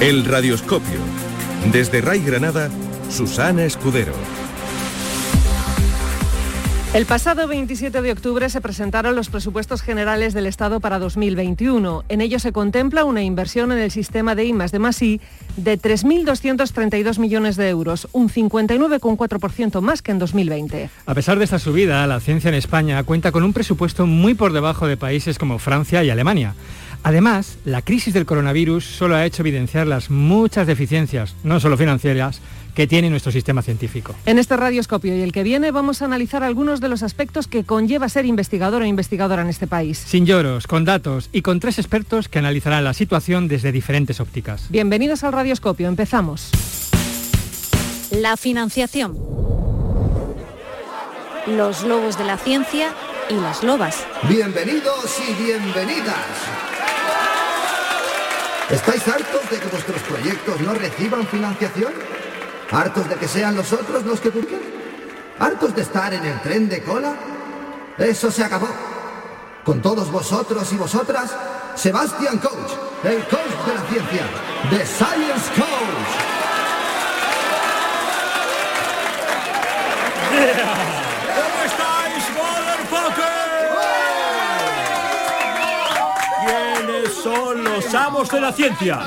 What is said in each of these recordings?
El Radioscopio. Desde Ray Granada, Susana Escudero. El pasado 27 de octubre se presentaron los presupuestos generales del Estado para 2021. En ellos se contempla una inversión en el sistema de I de Masí de 3.232 millones de euros, un 59,4% más que en 2020. A pesar de esta subida, la ciencia en España cuenta con un presupuesto muy por debajo de países como Francia y Alemania. Además, la crisis del coronavirus solo ha hecho evidenciar las muchas deficiencias, no solo financieras, que tiene nuestro sistema científico. En este radioscopio y el que viene vamos a analizar algunos de los aspectos que conlleva ser investigador o investigadora en este país. Sin lloros, con datos y con tres expertos que analizarán la situación desde diferentes ópticas. Bienvenidos al radioscopio, empezamos. La financiación. Los lobos de la ciencia y las lobas. Bienvenidos y bienvenidas. ¿Estáis hartos de que vuestros proyectos no reciban financiación? ¿Hartos de que sean los otros los que busquen? ¿Hartos de estar en el tren de cola? Eso se acabó. Con todos vosotros y vosotras, Sebastian Coach, el coach de la ciencia, The Science Coach. ¿Cómo estáis, ¿Quiénes son los amos de la ciencia?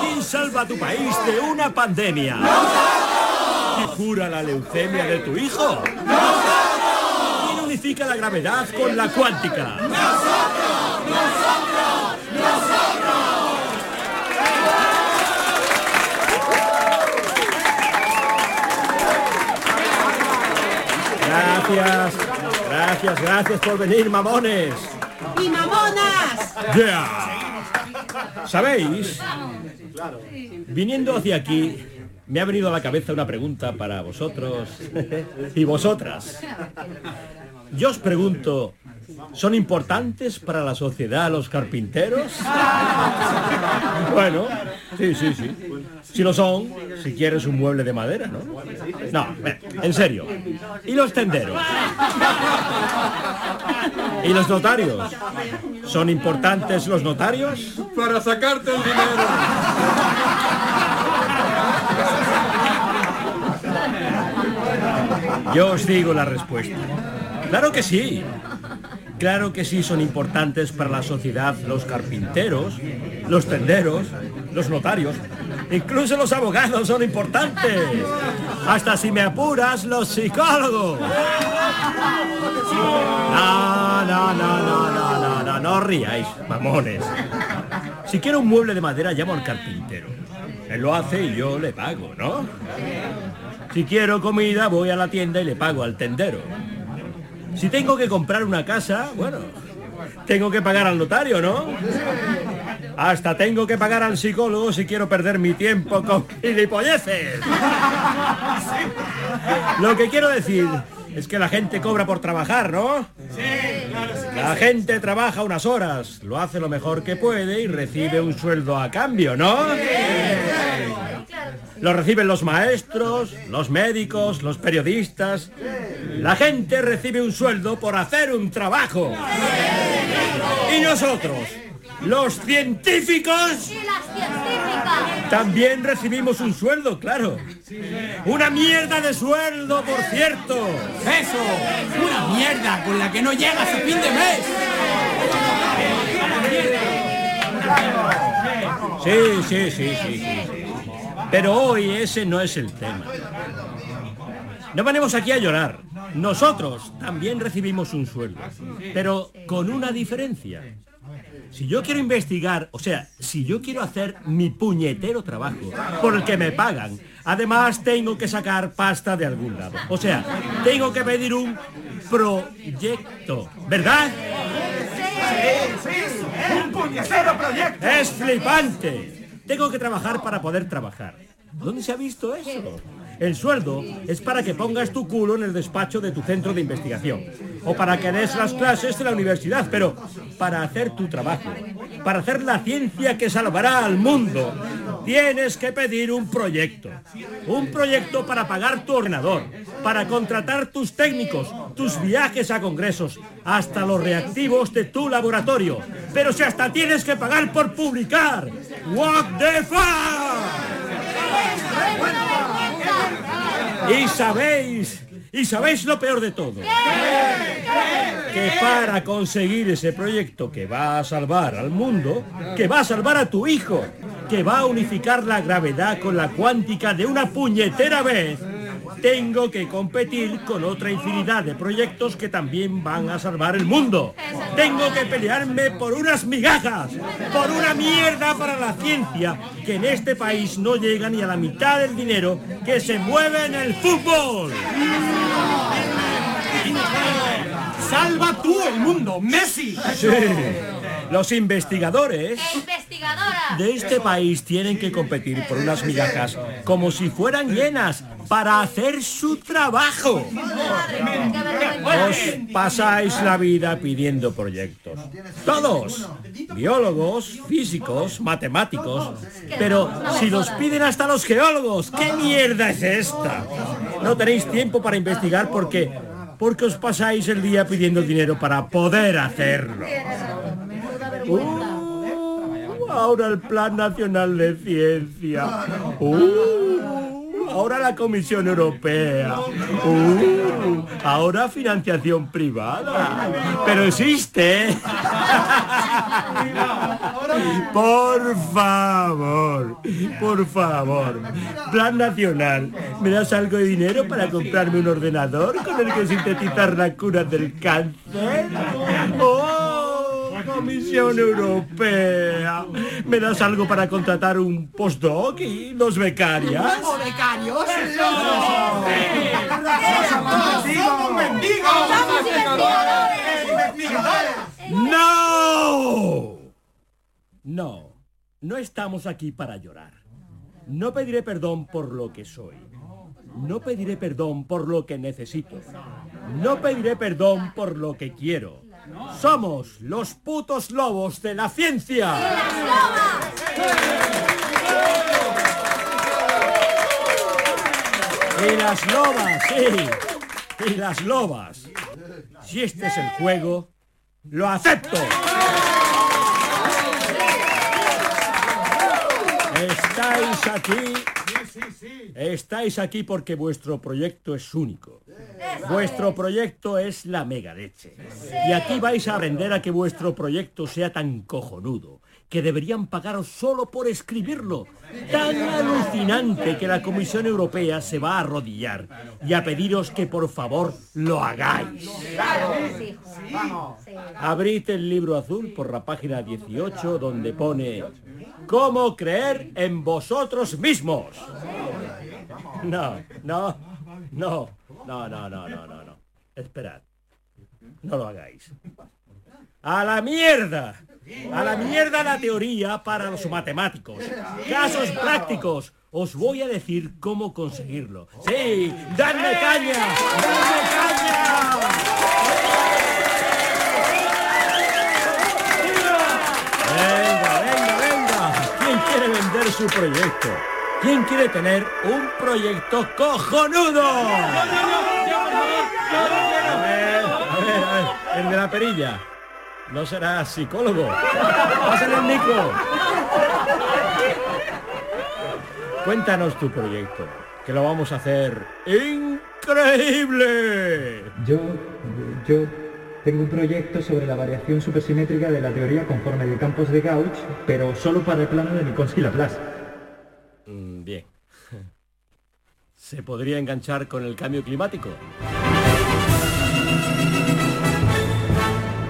¿Quién salva a tu país de una pandemia? ¿Quién cura la leucemia de tu hijo? ¿Quién unifica la gravedad con la cuántica? Gracias, gracias, gracias por venir, mamones. ¡Y mamonas! Ya. ¿Sabéis? Viniendo hacia aquí, me ha venido a la cabeza una pregunta para vosotros y vosotras. Yo os pregunto, ¿son importantes para la sociedad los carpinteros? Bueno, sí, sí, sí. Si lo son, si quieres un mueble de madera, ¿no? No, en serio. ¿Y los tenderos? ¿Y los notarios? ¿Son importantes los notarios? Para sacarte el dinero. Yo os digo la respuesta. Claro que sí. Claro que sí son importantes para la sociedad los carpinteros, los tenderos, los notarios. Incluso los abogados son importantes. Hasta si me apuras, los psicólogos. No, no, no, no, no, no, no, no ríais, mamones. Si quiero un mueble de madera, llamo al carpintero. Él lo hace y yo le pago, ¿no? Si quiero comida, voy a la tienda y le pago al tendero. Si tengo que comprar una casa, bueno, tengo que pagar al notario, ¿no? Hasta tengo que pagar al psicólogo si quiero perder mi tiempo con gilipolleces. Lo que quiero decir es que la gente cobra por trabajar, ¿no? La gente trabaja unas horas, lo hace lo mejor que puede y recibe un sueldo a cambio, ¿no? Lo reciben los maestros, los médicos, los periodistas. La gente recibe un sueldo por hacer un trabajo. Y nosotros, los científicos, también recibimos un sueldo, claro. Una mierda de sueldo, por cierto. Eso, una mierda con la que no llegas a fin de mes. Sí, sí, sí, sí, sí. Pero hoy ese no es el tema. No venimos aquí a llorar. Nosotros también recibimos un sueldo, pero con una diferencia. Si yo quiero investigar, o sea, si yo quiero hacer mi puñetero trabajo por el que me pagan, además tengo que sacar pasta de algún lado. O sea, tengo que pedir un proyecto, ¿verdad? ¡Un puñetero proyecto! Es flipante. Tengo que trabajar para poder trabajar. ¿Dónde se ha visto eso? El sueldo es para que pongas tu culo en el despacho de tu centro de investigación o para que des las clases en la universidad, pero para hacer tu trabajo, para hacer la ciencia que salvará al mundo, tienes que pedir un proyecto. Un proyecto para pagar tu ordenador, para contratar tus técnicos, tus viajes a congresos, hasta los reactivos de tu laboratorio. Pero si hasta tienes que pagar por publicar. What the fuck? Y sabéis, y sabéis lo peor de todo. Que para conseguir ese proyecto que va a salvar al mundo, que va a salvar a tu hijo, que va a unificar la gravedad con la cuántica de una puñetera vez, tengo que competir con otra infinidad de proyectos que también van a salvar el mundo. Tengo que pelearme por unas migajas, por una mierda para la ciencia, que en este país no llega ni a la mitad del dinero que se mueve en el fútbol. ¡Salva tú el mundo, Messi! Los investigadores de este país tienen que competir por unas migajas como si fueran llenas para hacer su trabajo. Os pasáis la vida pidiendo proyectos. Todos. Biólogos, físicos, matemáticos. Pero si los piden hasta los geólogos, ¿qué mierda es esta? No tenéis tiempo para investigar porque porque os pasáis el día pidiendo dinero para poder hacerlo. Uh, ahora el Plan Nacional de Ciencia. Uh, ahora la Comisión Europea. Uh, ahora financiación privada. Pero existe. Por favor, por favor. Plan Nacional. ¿Me das algo de dinero para comprarme un ordenador con el que sintetizar la cura del cáncer? ¡Oh! Comisión Europea. ¿Me das algo para contratar un postdoc y dos becarias? ¿O becarios? ¡No! No, no estamos aquí para llorar. No pediré perdón por lo que soy. No pediré perdón por lo que necesito. No pediré perdón por lo que quiero. Somos los putos lobos de la ciencia. Y las lobas, sí. Y las lobas. Si este es el juego, lo acepto. Estáis aquí. Estáis aquí porque vuestro proyecto es único. Vuestro proyecto es la mega leche. Y aquí vais a aprender a que vuestro proyecto sea tan cojonudo que deberían pagar solo por escribirlo. Tan alucinante que la Comisión Europea se va a arrodillar y a pediros que por favor lo hagáis. Abrid el libro azul por la página 18 donde pone ¿Cómo creer en vosotros mismos? No, no, no, no, no, no, no, no. no. Esperad. No lo hagáis. ¡A la mierda! ¡A la mierda la teoría para los matemáticos! ¡Casos prácticos! Os voy a decir cómo conseguirlo. ¡Sí! ¡Dadme caña! ¡Dadme caña! Venga, venga, venga. ¿Quién quiere vender su proyecto? ¿Quién quiere tener un proyecto cojonudo? A ver, a ver, a ver. El de la perilla. No será psicólogo. Pásale el Nico. Cuéntanos tu proyecto, que lo vamos a hacer increíble. Yo, yo tengo un proyecto sobre la variación supersimétrica de la teoría conforme de campos de Gauss, pero solo para el plano de Minkowski-Laplace. Mm, Bien. ¿Se podría enganchar con el cambio climático?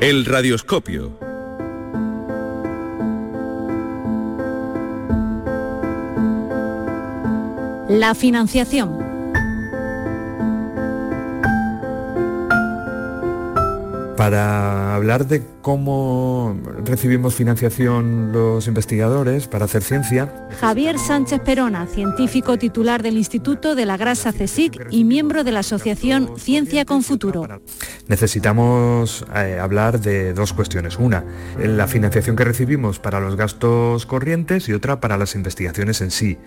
El radioscopio. La financiación. Para hablar de cómo recibimos financiación los investigadores para hacer ciencia. Javier Sánchez Perona, científico titular del Instituto de la Grasa CSIC y miembro de la Asociación Ciencia con Futuro. Necesitamos eh, hablar de dos cuestiones. Una, la financiación que recibimos para los gastos corrientes y otra para las investigaciones en sí.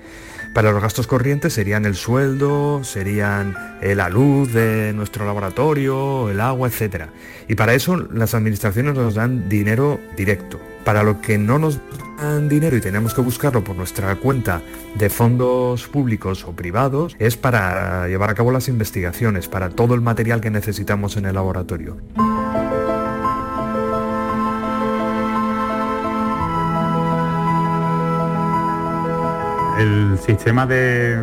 Para los gastos corrientes serían el sueldo, serían eh, la luz de nuestro laboratorio, el agua, etc. Y para eso las administraciones nos dan dinero directo. Para lo que no nos dan dinero y tenemos que buscarlo por nuestra cuenta de fondos públicos o privados, es para llevar a cabo las investigaciones, para todo el material que necesitamos en el laboratorio. El sistema de,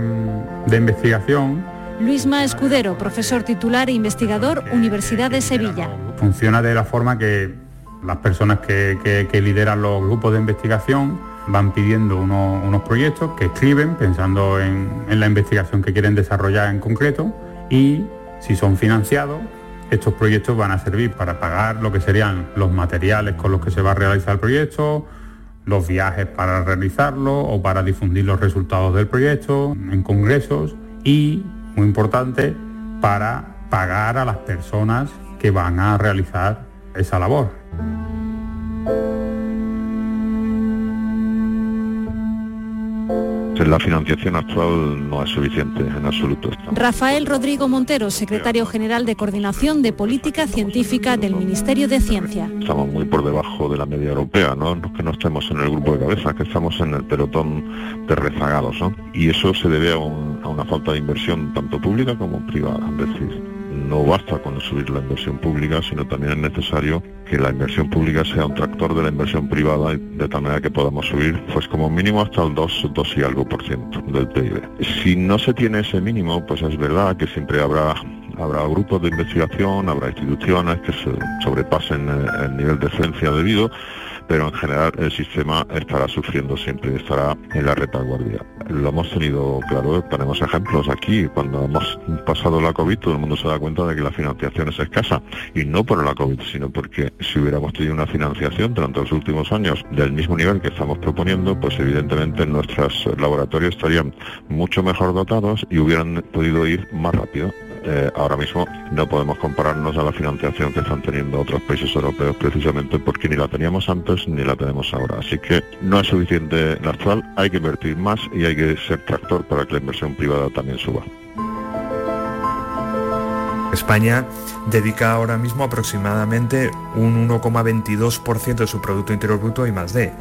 investigación Luisma Escudero, profesor titular e investigador, Universidad de Sevilla. Funciona de la forma que las personas que, lideran los grupos de investigación van pidiendo unos, proyectos que escriben pensando en, en, la investigación que quieren desarrollar en concreto y si son financiados, estos proyectos van a servir para pagar lo que serían los materiales con los que se va a realizar el proyecto, los viajes para realizarlo o para difundir los resultados del proyecto en congresos y, muy importante, para pagar a las personas que van a realizar esa labor. La financiación actual no es suficiente en absoluto. Rafael Rodrigo Montero, secretario general de Coordinación de Política Científica del Ministerio de Ciencia. Estamos muy por debajo de la media europea, no, que no estemos en el grupo de cabeza, que estamos en el pelotón de rezagados. ¿no? Y eso se debe a, a una falta de inversión tanto pública como privada. Es decir, no basta con subir la inversión pública, sino también es necesario que la inversión pública sea un tractor de la inversión privada de tal manera que podamos subir pues como mínimo hasta el 2, 2 y algo por ciento del PIB. Si no se tiene ese mínimo, pues es verdad que siempre habrá habrá grupos de investigación, habrá instituciones que se sobrepasen el nivel de ciencia debido, pero en general el sistema estará sufriendo siempre, estará en la retaguardia. Lo hemos tenido claro, tenemos ejemplos aquí, cuando hemos pasado la COVID todo el mundo se da cuenta de que la financiación es escasa, y no por la COVID, sino porque si hubiéramos tenido una financiación durante los últimos años del mismo nivel que estamos proponiendo, pues evidentemente nuestros laboratorios estarían mucho mejor dotados y hubieran podido ir más rápido. Eh, ahora mismo no podemos compararnos a la financiación que están teniendo otros países europeos precisamente porque ni la teníamos antes ni la tenemos ahora. Así que no es suficiente la actual, hay que invertir más y hay que ser tractor para que la inversión privada también suba. España dedica ahora mismo aproximadamente un 1,22% de su Producto Interior Bruto y más de.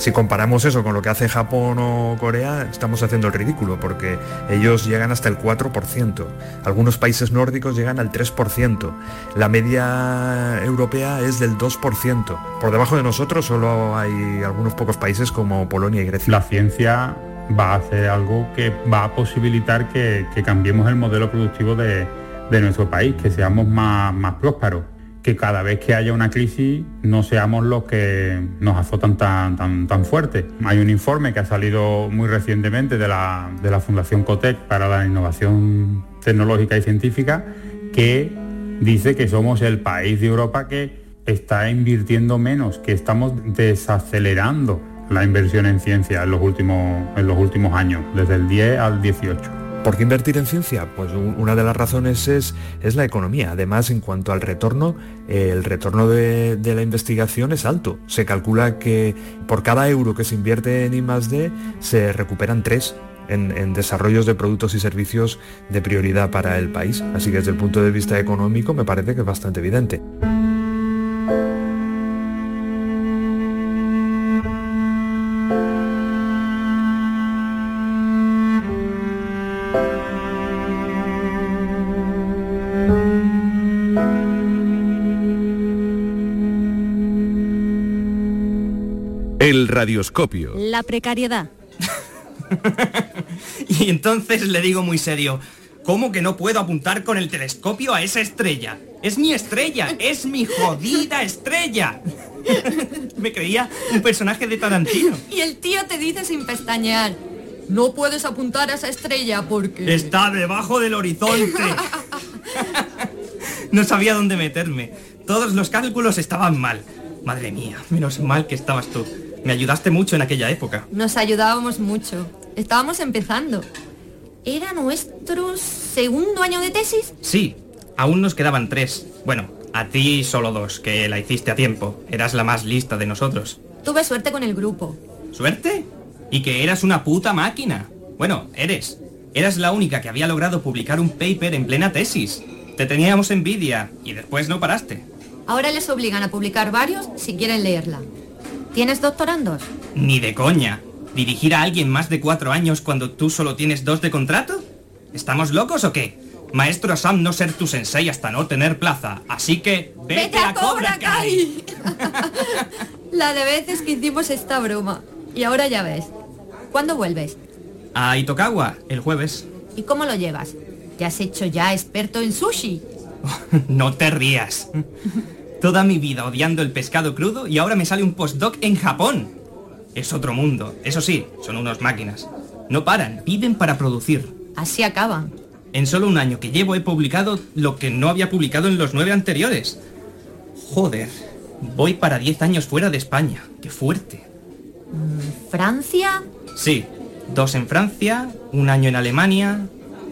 Si comparamos eso con lo que hace Japón o Corea, estamos haciendo el ridículo, porque ellos llegan hasta el 4%. Algunos países nórdicos llegan al 3%. La media europea es del 2%. Por debajo de nosotros solo hay algunos pocos países como Polonia y Grecia. La ciencia va a hacer algo que va a posibilitar que, cambiemos el modelo productivo de, nuestro país, que seamos más, más prósperos que cada vez que haya una crisis no seamos los que nos azotan tan, tan, tan fuerte. Hay un informe que ha salido muy recientemente de la, de la Fundación COTEC para la Innovación Tecnológica y Científica que dice que somos el país de Europa que está invirtiendo menos, que estamos desacelerando la inversión en ciencia en los últimos, en los últimos años, desde el 10 al 18. ¿Por qué invertir en ciencia? Pues una de las razones es, es la economía. Además, en cuanto al retorno, el retorno de, la investigación es alto. Se calcula que por cada euro que se invierte en I+D se recuperan tres en, en, desarrollos de productos y servicios de prioridad para el país. Así que desde el punto de vista económico me parece que es bastante evidente. Radioscopio. La precariedad. y entonces le digo muy serio, ¿cómo que no puedo apuntar con el telescopio a esa estrella? Es mi estrella, es mi jodida estrella. Me creía un personaje de Tarantino. Y el tío te dice sin pestañear, No puedes apuntar a esa estrella porque... Está debajo del horizonte. no sabía dónde meterme. Todos los cálculos estaban mal. Madre mía, menos mal que estabas tú. Me ayudaste mucho en aquella época. Nos ayudábamos mucho. Estábamos empezando. ¿Era nuestro segundo año de tesis? Sí, aún nos quedaban tres. Bueno, a ti solo dos, que la hiciste a tiempo. Eras la más lista de nosotros. Tuve suerte con el grupo. ¿Suerte? Y que eras una puta máquina. Bueno, eres. Eras la única que había logrado publicar un paper en plena tesis. Te teníamos envidia y después no paraste. Ahora les obligan a publicar varios si quieren leerla. ¿Tienes doctorandos? Ni de coña. ¿Dirigir a alguien más de cuatro años cuando tú solo tienes dos de contrato? ¿Estamos locos o qué? Maestro Sam no ser tu sensei hasta no tener plaza, así que vete, a Cobra Kai. La de veces que hicimos esta broma. Y ahora ya ves. ¿Cuándo vuelves? A Itokawa, el jueves. ¿Y cómo lo llevas? ¿Te has hecho ya experto en sushi? no te rías. Toda mi vida odiando el pescado crudo y ahora me sale un postdoc en Japón. Es otro mundo. Eso sí, son unos máquinas. No paran, viven para producir. Así acaban. En solo un año que llevo he publicado lo que no había publicado en los nueve anteriores. Joder, voy para diez años fuera de España. Qué fuerte. ¿Francia? Sí, dos en Francia, un año en Alemania,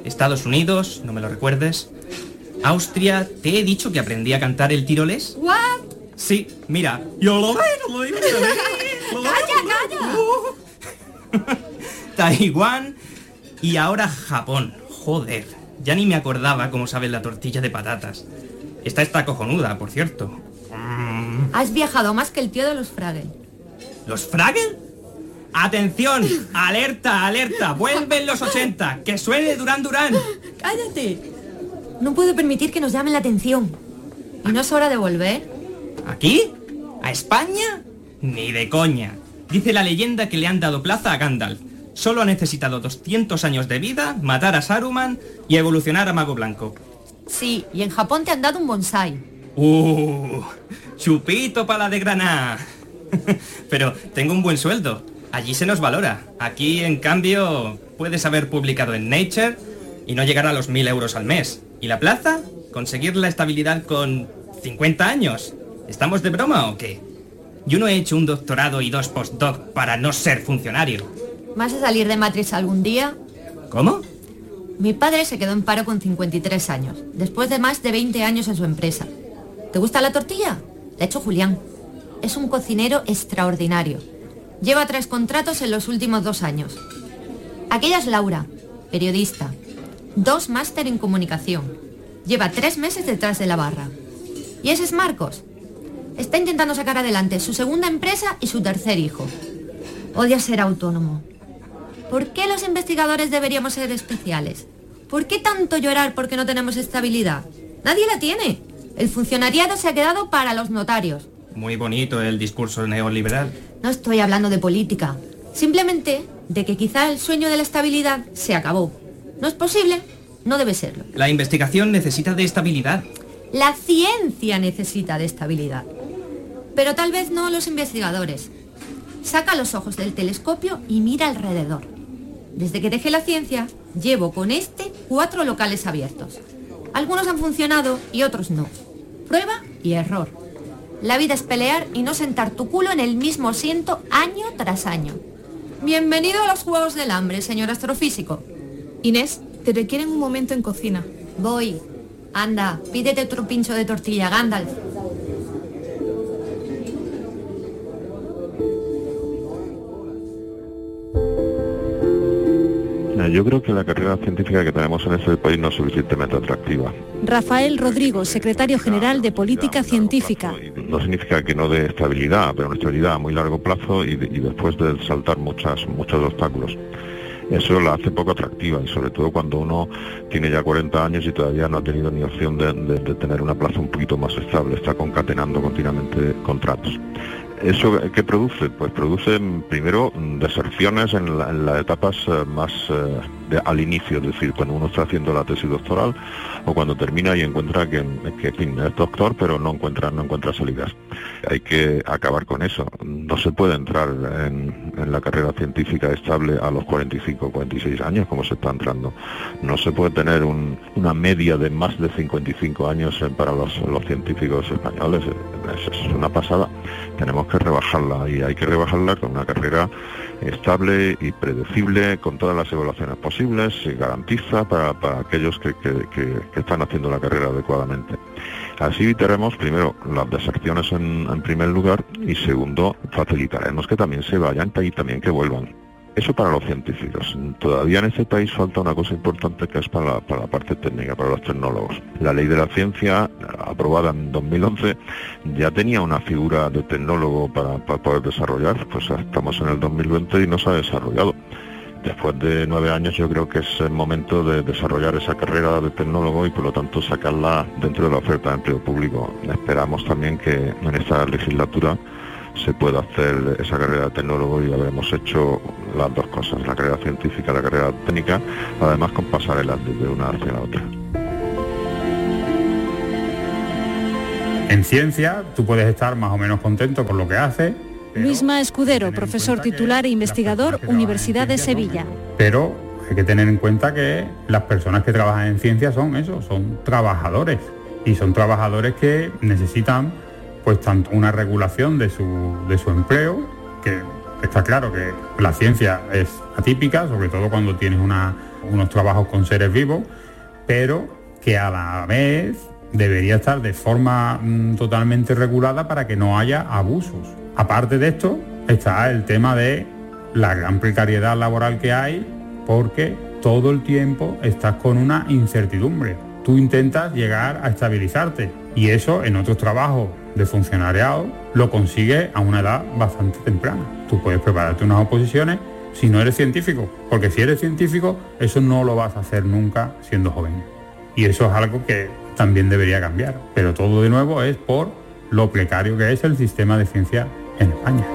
Estados Unidos, no me lo recuerdes, Austria. ¿Te he dicho que aprendí a cantar el tirolés? ¿What? Sí, mira. Yo lo veo, lo. ¡Calla, calla! Taiwán y ahora Japón. Joder, ya ni me acordaba cómo sabe la tortilla de patatas. Esta está cojonuda, por cierto. Mm. Has viajado más que el tío de los Fraggle. ¿Los Fraggle? ¡Atención! ¡Alerta, alerta! ¡Vuelven los 80! ¡Que suene Durán Durán! ¡Cállate! No puedo permitir que nos llamen la atención. ¿Y no es hora de volver? ¿Aquí? ¿A España? Ni de coña. Dice la leyenda que le han dado plaza a Gandalf. Solo ha necesitado 200 años de vida, matar a Saruman y evolucionar a Mago Blanco. Sí, y en Japón te han dado un bonsai. ¡Uh! Chupito para la de Granada. Pero tengo un buen sueldo. Allí se nos valora. Aquí, en cambio, puedes haber publicado en Nature y no llegar a los 1000 euros al mes. ¿Y la plaza? ¿Conseguir la estabilidad con 50 años? ¿Estamos de broma o qué? Yo no he hecho un doctorado y dos postdoc para no ser funcionario. ¿Vas a salir de Matrix algún día? ¿Cómo? Mi padre se quedó en paro con 53 años, después de más de 20 años en su empresa. ¿Te gusta la tortilla? La ha hecho Julián. Es un cocinero extraordinario. Lleva tres contratos en los últimos dos años. Aquella es Laura, periodista. Dos máster en comunicación. Lleva tres meses detrás de la barra. Y ese es Marcos. Está intentando sacar adelante su segunda empresa y su tercer hijo. Odia ser autónomo. ¿Por qué los investigadores deberíamos ser especiales? ¿Por qué tanto llorar porque no tenemos estabilidad? Nadie la tiene. El funcionariado se ha quedado para los notarios. Muy bonito el discurso neoliberal. No estoy hablando de política. Simplemente de que quizá el sueño de la estabilidad se acabó. ¿No es posible? No debe serlo. La investigación necesita de estabilidad. La ciencia necesita de estabilidad. Pero tal vez no los investigadores. Saca los ojos del telescopio y mira alrededor. Desde que dejé la ciencia, llevo con este cuatro locales abiertos. Algunos han funcionado y otros no. Prueba y error. La vida es pelear y no sentar tu culo en el mismo asiento año tras año. Bienvenido a los Juegos del Hambre, señor astrofísico. Inés, te requieren un momento en cocina. Voy. Anda, pídete otro pincho de tortilla, Gandalf. Yo creo que la carrera científica que tenemos en este país no es suficientemente atractiva. Rafael Rodrigo, secretario general de Política Científica. No significa que no dé estabilidad, pero una estabilidad a muy largo plazo y, y después de saltar muchas, muchos obstáculos. Eso la hace poco atractiva y sobre todo cuando uno tiene ya 40 años y todavía no ha tenido ni opción de, de- de tener una plaza un poquito más estable, está concatenando continuamente contratos. ¿Eso qué produce? Pues produce mm, primero mm, deserciones en, la- en las etapas eh, más, eh, al inicio, es decir, cuando uno está haciendo la tesis doctoral o cuando termina y encuentra que, que es doctor, pero no encuentra, no encuentra salidas. Hay que acabar con eso. No se puede entrar en, la carrera científica estable a los 45 46 años como se está entrando. No se puede tener una media de más de 55 años para los, científicos españoles. es una pasada. Tenemos que rebajarla y hay que rebajarla con una carrera estable y predecible, con todas las evaluaciones posibles, y garantiza para, aquellos que, están haciendo la carrera adecuadamente. Así evitaremos, primero, las desacciones en, primer lugar y segundo, facilitaremos que también se vayan y también que vuelvan. Eso para los científicos. Todavía en este país falta una cosa importante que es para la, para parte técnica, para los tecnólogos. La ley de la ciencia, aprobada en 2011, ya tenía una figura de tecnólogo para, poder desarrollar, pues estamos en el 2020 y no se ha desarrollado después de nueve años yo creo que es el momento de desarrollar esa carrera de tecnólogo y por lo tanto sacarla dentro de la oferta de empleo público. Esperamos también que en esta legislatura se puede hacer esa carrera de tecnólogo y habremos hecho las dos cosas, la carrera científica, la carrera técnica, además con pasarelas de una hacia la otra. En ciencia tú puedes estar más o menos contento con lo que haces. Luisma Escudero, profesor titular e investigador, Universidad de Sevilla. Pero hay que tener en cuenta que las personas que trabajan en ciencia son eso, son trabajadores. Y son trabajadores que necesitan pues tanto una regulación de su, de su empleo, que está claro que la ciencia es atípica, sobre todo cuando tienes unos trabajos con seres vivos, pero que a la vez debería estar de forma mm, totalmente regulada para que no haya abusos. Aparte de esto, está el tema de la gran precariedad laboral que hay, porque todo el tiempo estás con una incertidumbre. Tú intentas llegar a estabilizarte y eso en otros trabajos de funcionariado lo consigue a una edad bastante temprana. Tú puedes prepararte unas oposiciones si no eres científico, porque si eres científico eso no lo vas a hacer nunca siendo joven. Y eso es algo que también debería cambiar. Pero todo de nuevo es por lo precario que es el sistema de ciencia en España.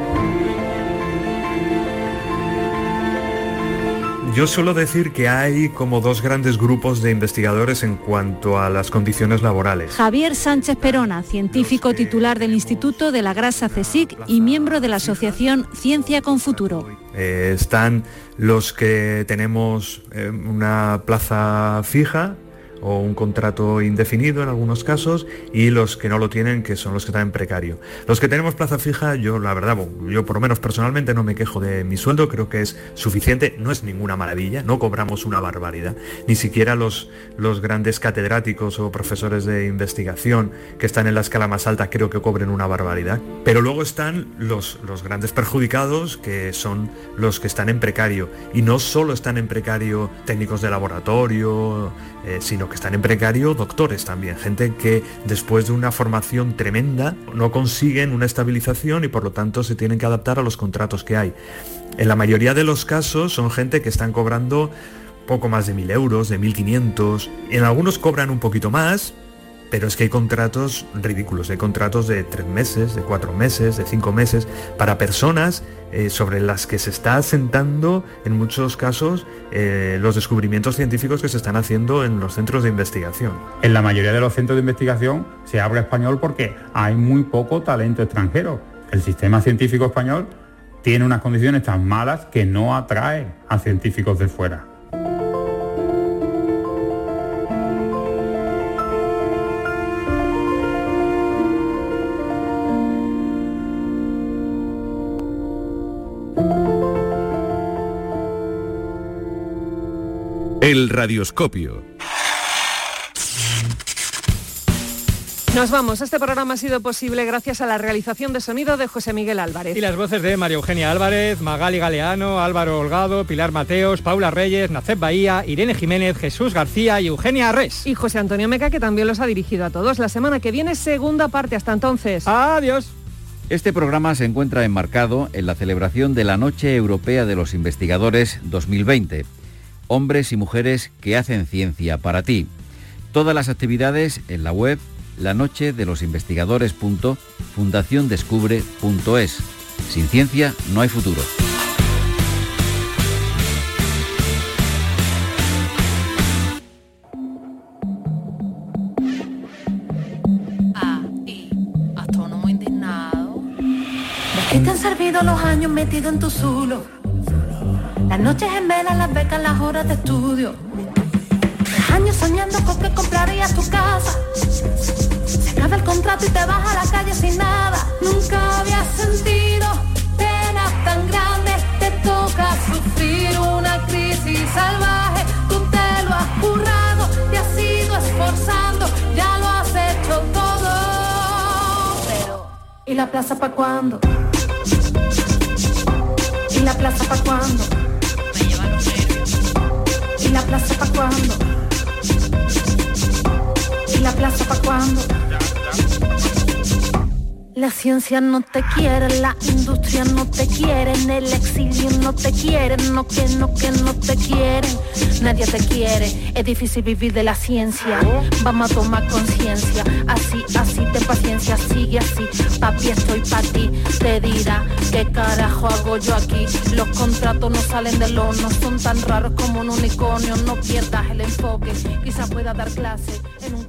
Yo suelo decir que hay como dos grandes grupos de investigadores en cuanto a las condiciones laborales. Javier Sánchez Perona, científico titular del Instituto de la Grasa CSIC y miembro de la Asociación Ciencia con Futuro. Eh, están los que tenemos eh, una plaza fija o un contrato indefinido en algunos casos y los que no lo tienen, que son los que están en precario. Los que tenemos plaza fija, yo la verdad, yo por lo menos personalmente no me quejo de mi sueldo, creo que es suficiente, no es ninguna maravilla, no cobramos una barbaridad, ni siquiera los, los grandes catedráticos o profesores de investigación que están en la escala más alta creo que cobren una barbaridad. Pero luego están los, los grandes perjudicados, que son los que están en precario, y no solo están en precario técnicos de laboratorio, eh, sino que están en precario doctores también, gente que después de una formación tremenda no consiguen una estabilización y por lo tanto se tienen que adaptar a los contratos que hay. En la mayoría de los casos son gente que están cobrando poco más de mil euros, de 1.500, en algunos cobran un poquito más, pero es que hay contratos ridículos, hay contratos de tres meses, de cuatro meses, de cinco meses, para personas eh, sobre las que se está asentando en muchos casos eh, los descubrimientos científicos que se están haciendo en los centros de investigación. En la mayoría de los centros de investigación se habla español porque hay muy poco talento extranjero. El sistema científico español tiene unas condiciones tan malas que no atrae a científicos de fuera. El radioscopio. Nos vamos. Este programa ha sido posible gracias a la realización de sonido de José Miguel Álvarez. Y las voces de María Eugenia Álvarez, Magali Galeano, Álvaro Holgado, Pilar Mateos, Paula Reyes, Nacet Bahía, Irene Jiménez, Jesús García y Eugenia Arres. Y José Antonio Meca, que también los ha dirigido a todos. La semana que viene, segunda parte. Hasta entonces. Adiós. Este programa se encuentra enmarcado en la celebración de la Noche Europea de los Investigadores 2020 hombres y mujeres que hacen ciencia para ti. Todas las actividades en la web la noche de los investigadores.fundaciondescubre.es. Sin ciencia no hay futuro. Perdido los años metido en tu zulo. Las noches en vela, las becas, las horas de estudio. Años soñando con que comprarías tu casa. Se acaba el contrato y te vas a la calle sin nada. Nunca había sentido pena tan grande. Te toca sufrir una crisis salvaje. Tú te lo has currado, te has ido esforzando, ya lo has hecho todo. Pero, ¿y la plaza pa' cuándo? ¿Y la plaza pa' cuándo? ¿Y la plaza pa' cuándo? ¿Y la plaza pa' cuándo? La ciencia no te quiere, la industria no te quiere, en el exilio no te quieren, no que no que no te quieren, nadie te quiere, es difícil vivir de la ciencia, vamos a tomar conciencia, así, así, ten paciencia, sigue así, papi estoy pa' ti, te dirá, ¿qué carajo hago yo aquí? Los contratos no salen del horno, son tan raros como un unicornio, no pierdas el enfoque, quizás pueda dar clase en un.